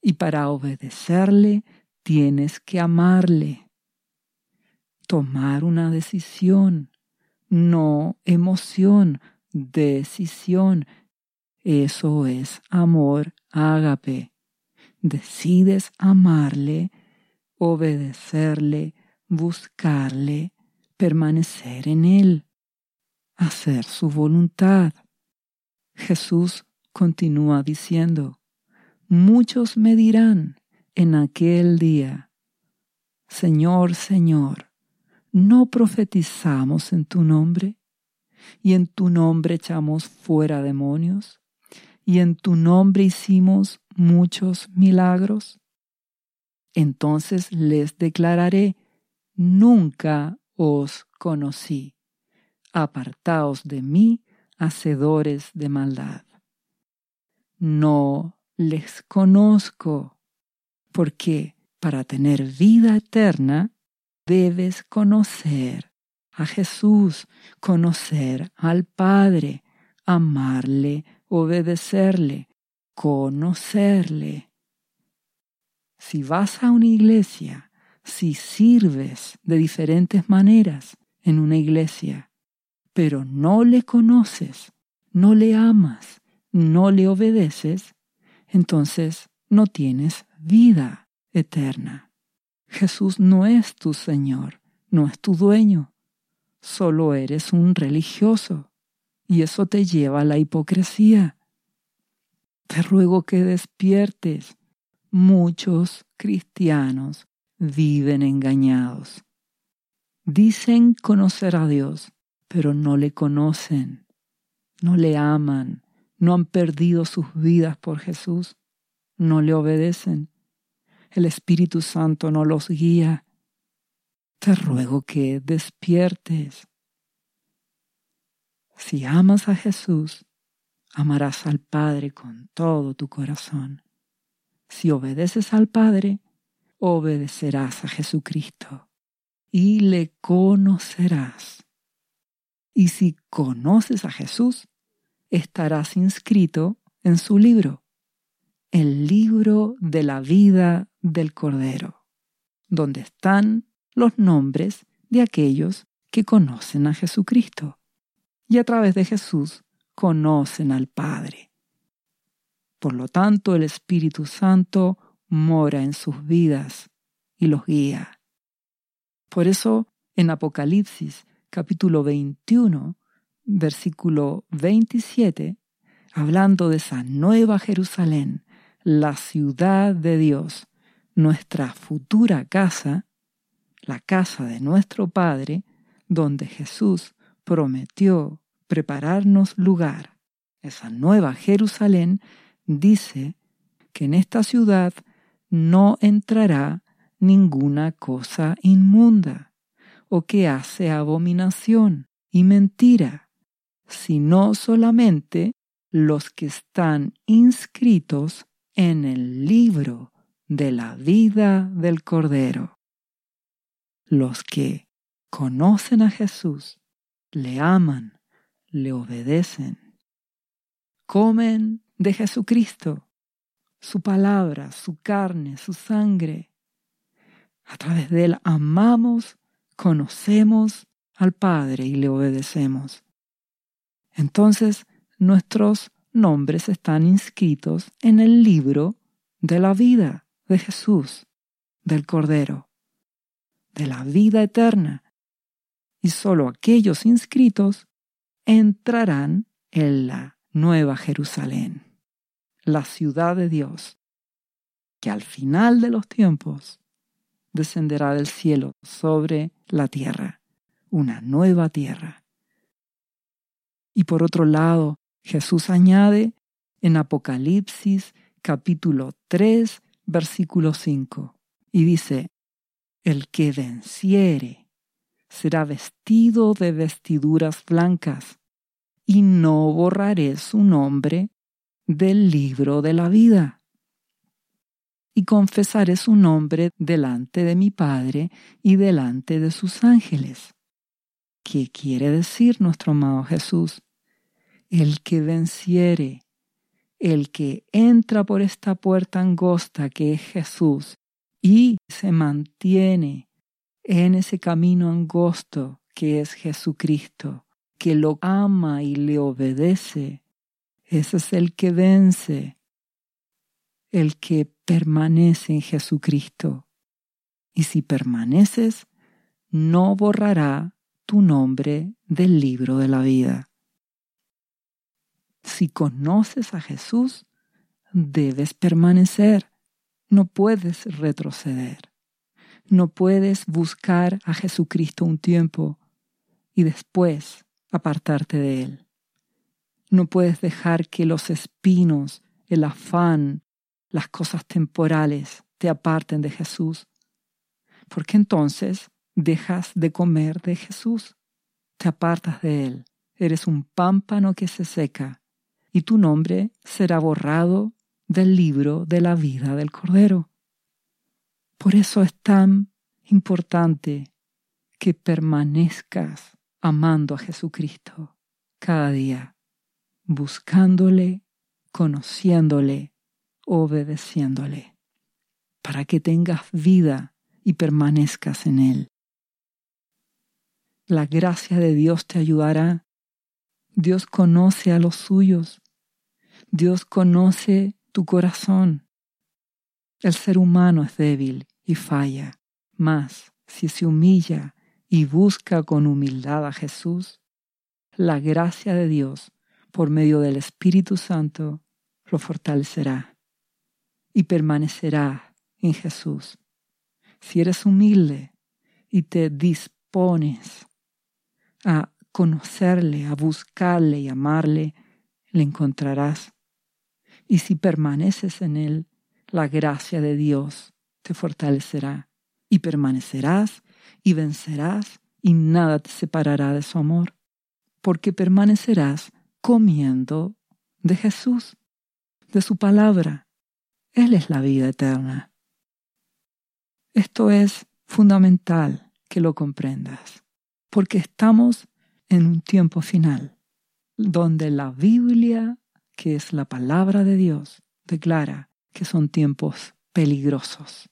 Y para obedecerle tienes que amarle. Tomar una decisión, no emoción, decisión. Eso es amor ágape. Decides amarle, obedecerle, buscarle, permanecer en él, hacer su voluntad. Jesús continúa diciendo, muchos me dirán en aquel día, Señor, Señor, ¿no profetizamos en tu nombre? ¿Y en tu nombre echamos fuera demonios? ¿Y en tu nombre hicimos muchos milagros? Entonces les declararé, nunca os conocí. Apartaos de mí, hacedores de maldad. No les conozco, porque para tener vida eterna debes conocer a Jesús, conocer al Padre, amarle, obedecerle, conocerle. Si vas a una iglesia, si sirves de diferentes maneras en una iglesia, pero no le conoces, no le amas, no le obedeces, entonces no tienes vida eterna. Jesús no es tu Señor, no es tu dueño, solo eres un religioso, y eso te lleva a la hipocresía. Te ruego que despiertes. Muchos cristianos viven engañados. Dicen conocer a Dios, pero no le conocen, no le aman, no han perdido sus vidas por Jesús, no le obedecen. El Espíritu Santo no los guía. Te ruego que despiertes. Si amas a Jesús, amarás al Padre con todo tu corazón. Si obedeces al Padre, obedecerás a Jesucristo y le conocerás. Y si conoces a Jesús, estarás inscrito en su libro. el libro de la vida del Cordero, donde están los nombres de aquellos que conocen a Jesucristo y a través de Jesús conocen al Padre. Por lo tanto, el Espíritu Santo mora en sus vidas y los guía. Por eso, en Apocalipsis capítulo 21, versículo 27, hablando de esa nueva Jerusalén, la ciudad de Dios, nuestra futura casa, la casa de nuestro Padre, donde Jesús prometió prepararnos lugar. Esa nueva Jerusalén dice que en esta ciudad no entrará ninguna cosa inmunda o que hace abominación y mentira, sino solamente los que están inscritos en el libro de la vida del Cordero. Los que conocen a Jesús, le aman, le obedecen, comen de Jesucristo, su palabra, su carne, su sangre. A través de él amamos, conocemos al Padre y le obedecemos. Entonces nuestros nombres están inscritos en el libro de la vida de Jesús, del Cordero, de la vida eterna, y sólo aquellos inscritos entrarán en la nueva Jerusalén, la ciudad de Dios, que al final de los tiempos descenderá del cielo sobre la tierra, una nueva tierra. Y por otro lado, Jesús añade en Apocalipsis capítulo 3, versículo 5, y dice, el que venciere será vestido de vestiduras blancas, y no borraré su nombre del libro de la vida. Y confesaré su nombre delante de mi Padre y delante de sus ángeles. ¿Qué quiere decir nuestro amado Jesús? El que venciere, el que entra por esta puerta angosta que es Jesús y se mantiene en ese camino angosto que es Jesucristo, que lo ama y le obedece, ese es el que vence, el que permanece en Jesucristo. Y si permaneces, no borrará tu nombre del libro de la vida. Si conoces a Jesús, debes permanecer, no puedes retroceder. No puedes buscar a Jesucristo un tiempo y después apartarte de Él. No puedes dejar que los espinos, el afán, las cosas temporales te aparten de Jesús, porque entonces dejas de comer de Jesús, te apartas de Él, eres un pámpano que se seca, y tu nombre será borrado del libro de la vida del Cordero. Por eso es tan importante que permanezcas amando a Jesucristo cada día, buscándole, conociéndole, obedeciéndole, para que tengas vida y permanezcas en Él. La gracia de Dios te ayudará. Dios conoce a los suyos. Dios conoce tu corazón. El ser humano es débil y falla, mas si se humilla y busca con humildad a Jesús, la gracia de Dios, por medio del Espíritu Santo, lo fortalecerá y permanecerá en Jesús. Si eres humilde y te dispones a conocerle, a buscarle y amarle, le encontrarás. Y si permaneces en él, la gracia de Dios te fortalecerá y permanecerás y vencerás y nada te separará de su amor, porque permanecerás comiendo de Jesús, de su palabra. Él es la vida eterna. Esto es fundamental que lo comprendas porque estamos en un tiempo final, donde la Biblia, que es la palabra de Dios, declara que son tiempos peligrosos,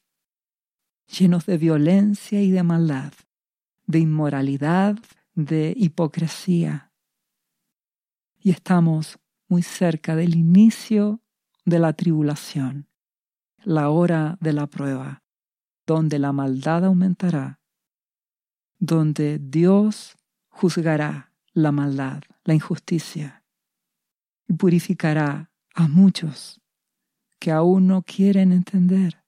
llenos de violencia y de maldad, de inmoralidad, de hipocresía. Y estamos muy cerca del inicio de la tribulación, la hora de la prueba, donde la maldad aumentará, donde Dios juzgará la maldad, la injusticia, y purificará a muchos que aún no quieren entender.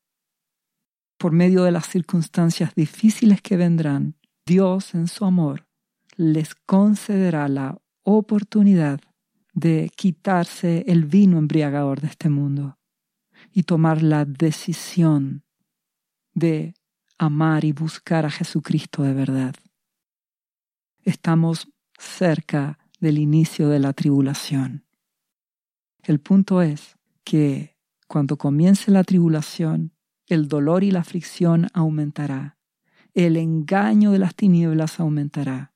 Por medio de las circunstancias difíciles que vendrán, Dios en su amor les concederá la oportunidad de quitarse el vino embriagador de este mundo y tomar la decisión de amar y buscar a Jesucristo de verdad. Estamos cerca del inicio de la tribulación. El punto es que cuando comience la tribulación, el dolor y la aflicción aumentará, el engaño de las tinieblas aumentará,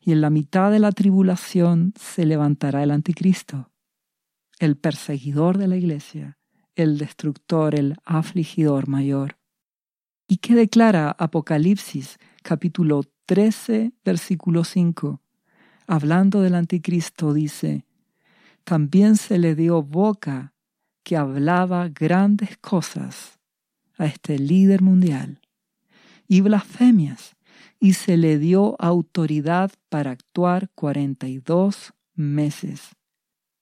y en la mitad de la tribulación se levantará el anticristo, el perseguidor de la iglesia, el destructor, el afligidor mayor. ¿Y qué declara Apocalipsis capítulo 13, versículo 5? Hablando del anticristo dice, también se le dio boca que hablaba grandes cosas a este líder mundial y blasfemias y se le dio autoridad para actuar 42 meses,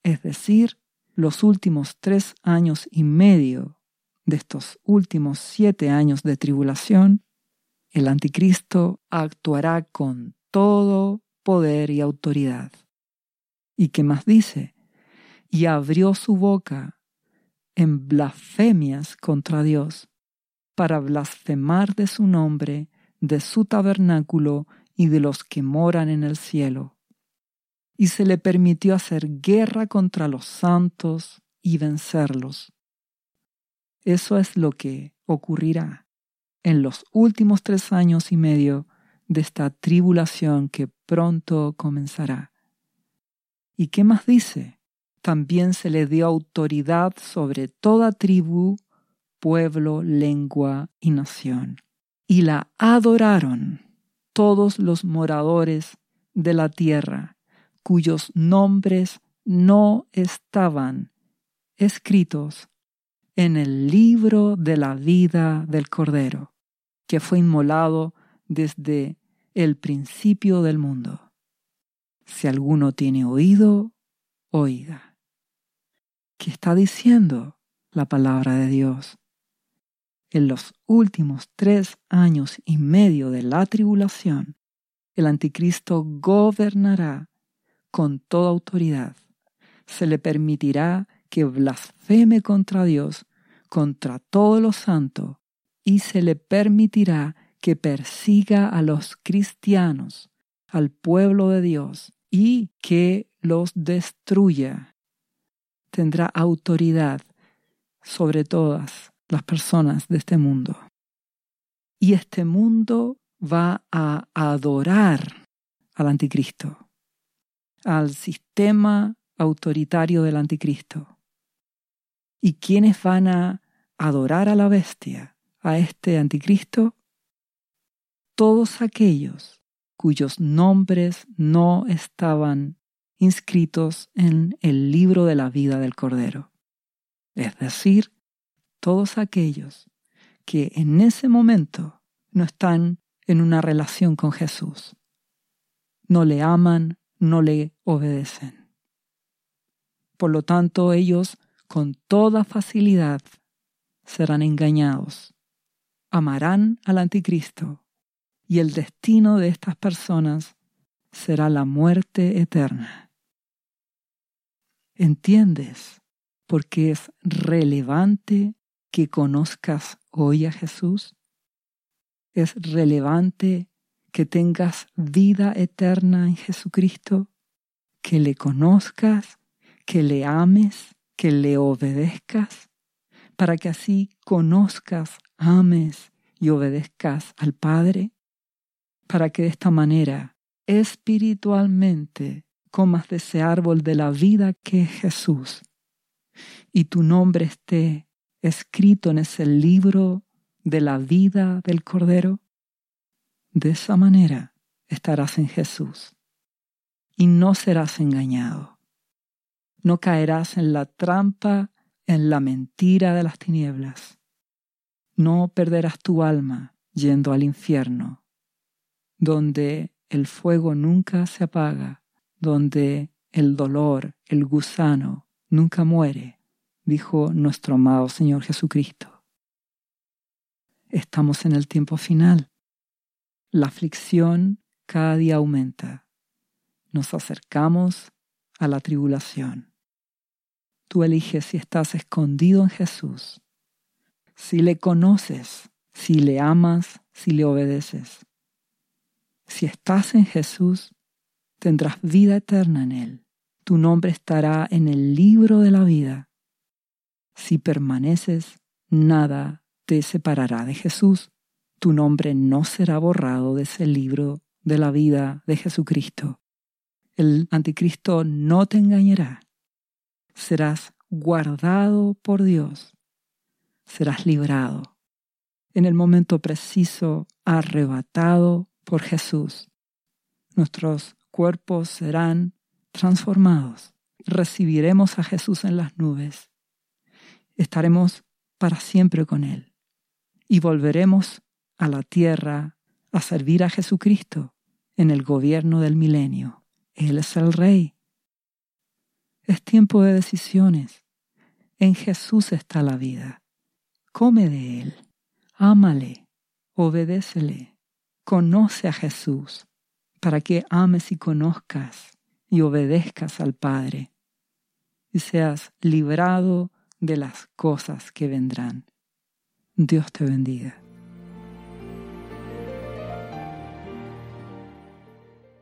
es decir, los últimos tres años y medio de estos últimos siete años de tribulación, el anticristo actuará con todo poder y autoridad. ¿Y qué más dice? Y abrió su boca en blasfemias contra Dios, para blasfemar de su nombre de su tabernáculo y de los que moran en el cielo. Y se le permitió hacer guerra contra los santos y vencerlos. Eso es lo que ocurrirá en los últimos tres años y medio de esta tribulación que pronto comenzará. ¿Y qué más dice? También se le dio autoridad sobre toda tribu, pueblo, lengua y nación y la adoraron todos los moradores de la tierra, cuyos nombres no estaban escritos en el libro de la vida del Cordero, que fue inmolado desde el principio del mundo. Si alguno tiene oído, oiga. ¿Qué está diciendo la palabra de Dios? en los últimos tres años y medio de la tribulación, el anticristo gobernará con toda autoridad. Se le permitirá que blasfeme contra Dios, contra todo lo santo, y se le permitirá que persiga a los cristianos, al pueblo de Dios, y que los destruya. Tendrá autoridad sobre todas las personas de este mundo. Y este mundo va a adorar al anticristo, al sistema autoritario del anticristo. ¿Y quiénes van a adorar a la bestia, a este anticristo? Todos aquellos cuyos nombres no estaban inscritos en el libro de la vida del Cordero, es decir, todos aquellos que en ese momento no están en una relación con Jesús, no le aman, no le obedecen. Por lo tanto, ellos con toda facilidad serán engañados, amarán al anticristo y el destino de estas personas será la muerte eterna. ¿Entiendes por qué es relevante que conozcas hoy a Jesús? ¿Es relevante que tengas vida eterna en Jesucristo? ¿Que le conozcas? ¿Que le ames? ¿Que le obedezcas? Para que así conozcas, ames y obedezcas al Padre? Para que de esta manera espiritualmente comas de ese árbol de la vida que es Jesús y tu nombre esté escrito en ese libro de la vida del Cordero? De esa manera estarás en Jesús y no serás engañado. No caerás en la trampa, en la mentira de las tinieblas. No perderás tu alma yendo al infierno, donde el fuego nunca se apaga, donde el dolor, el gusano, nunca muere, dijo nuestro amado Señor Jesucristo. Estamos en el tiempo final. La aflicción cada día aumenta. Nos acercamos a la tribulación. Tú eliges si estás escondido en Jesús, si le conoces, si le amas, si le obedeces. Si estás en Jesús, tendrás vida eterna en Él. Tu nombre estará en el libro de la vida. Si permaneces, nada te separará de Jesús. Tu nombre no será borrado de ese libro de la vida de Jesucristo. El anticristo no te engañará. Serás guardado por Dios. Serás librado. En el momento preciso, arrebatado por Jesús. Nuestros cuerpos serán transformados. Recibiremos a Jesús en las nubes. Estaremos para siempre con Él. Y volveremos a la tierra a servir a Jesucristo en el gobierno del milenio. Él es el Rey. Es tiempo de decisiones. En Jesús está la vida. Come de Él. Ámale. Obedécele conoce a Jesús para que ames y conozcas y obedezcas al Padre y seas librado de las cosas que vendrán. Dios te bendiga.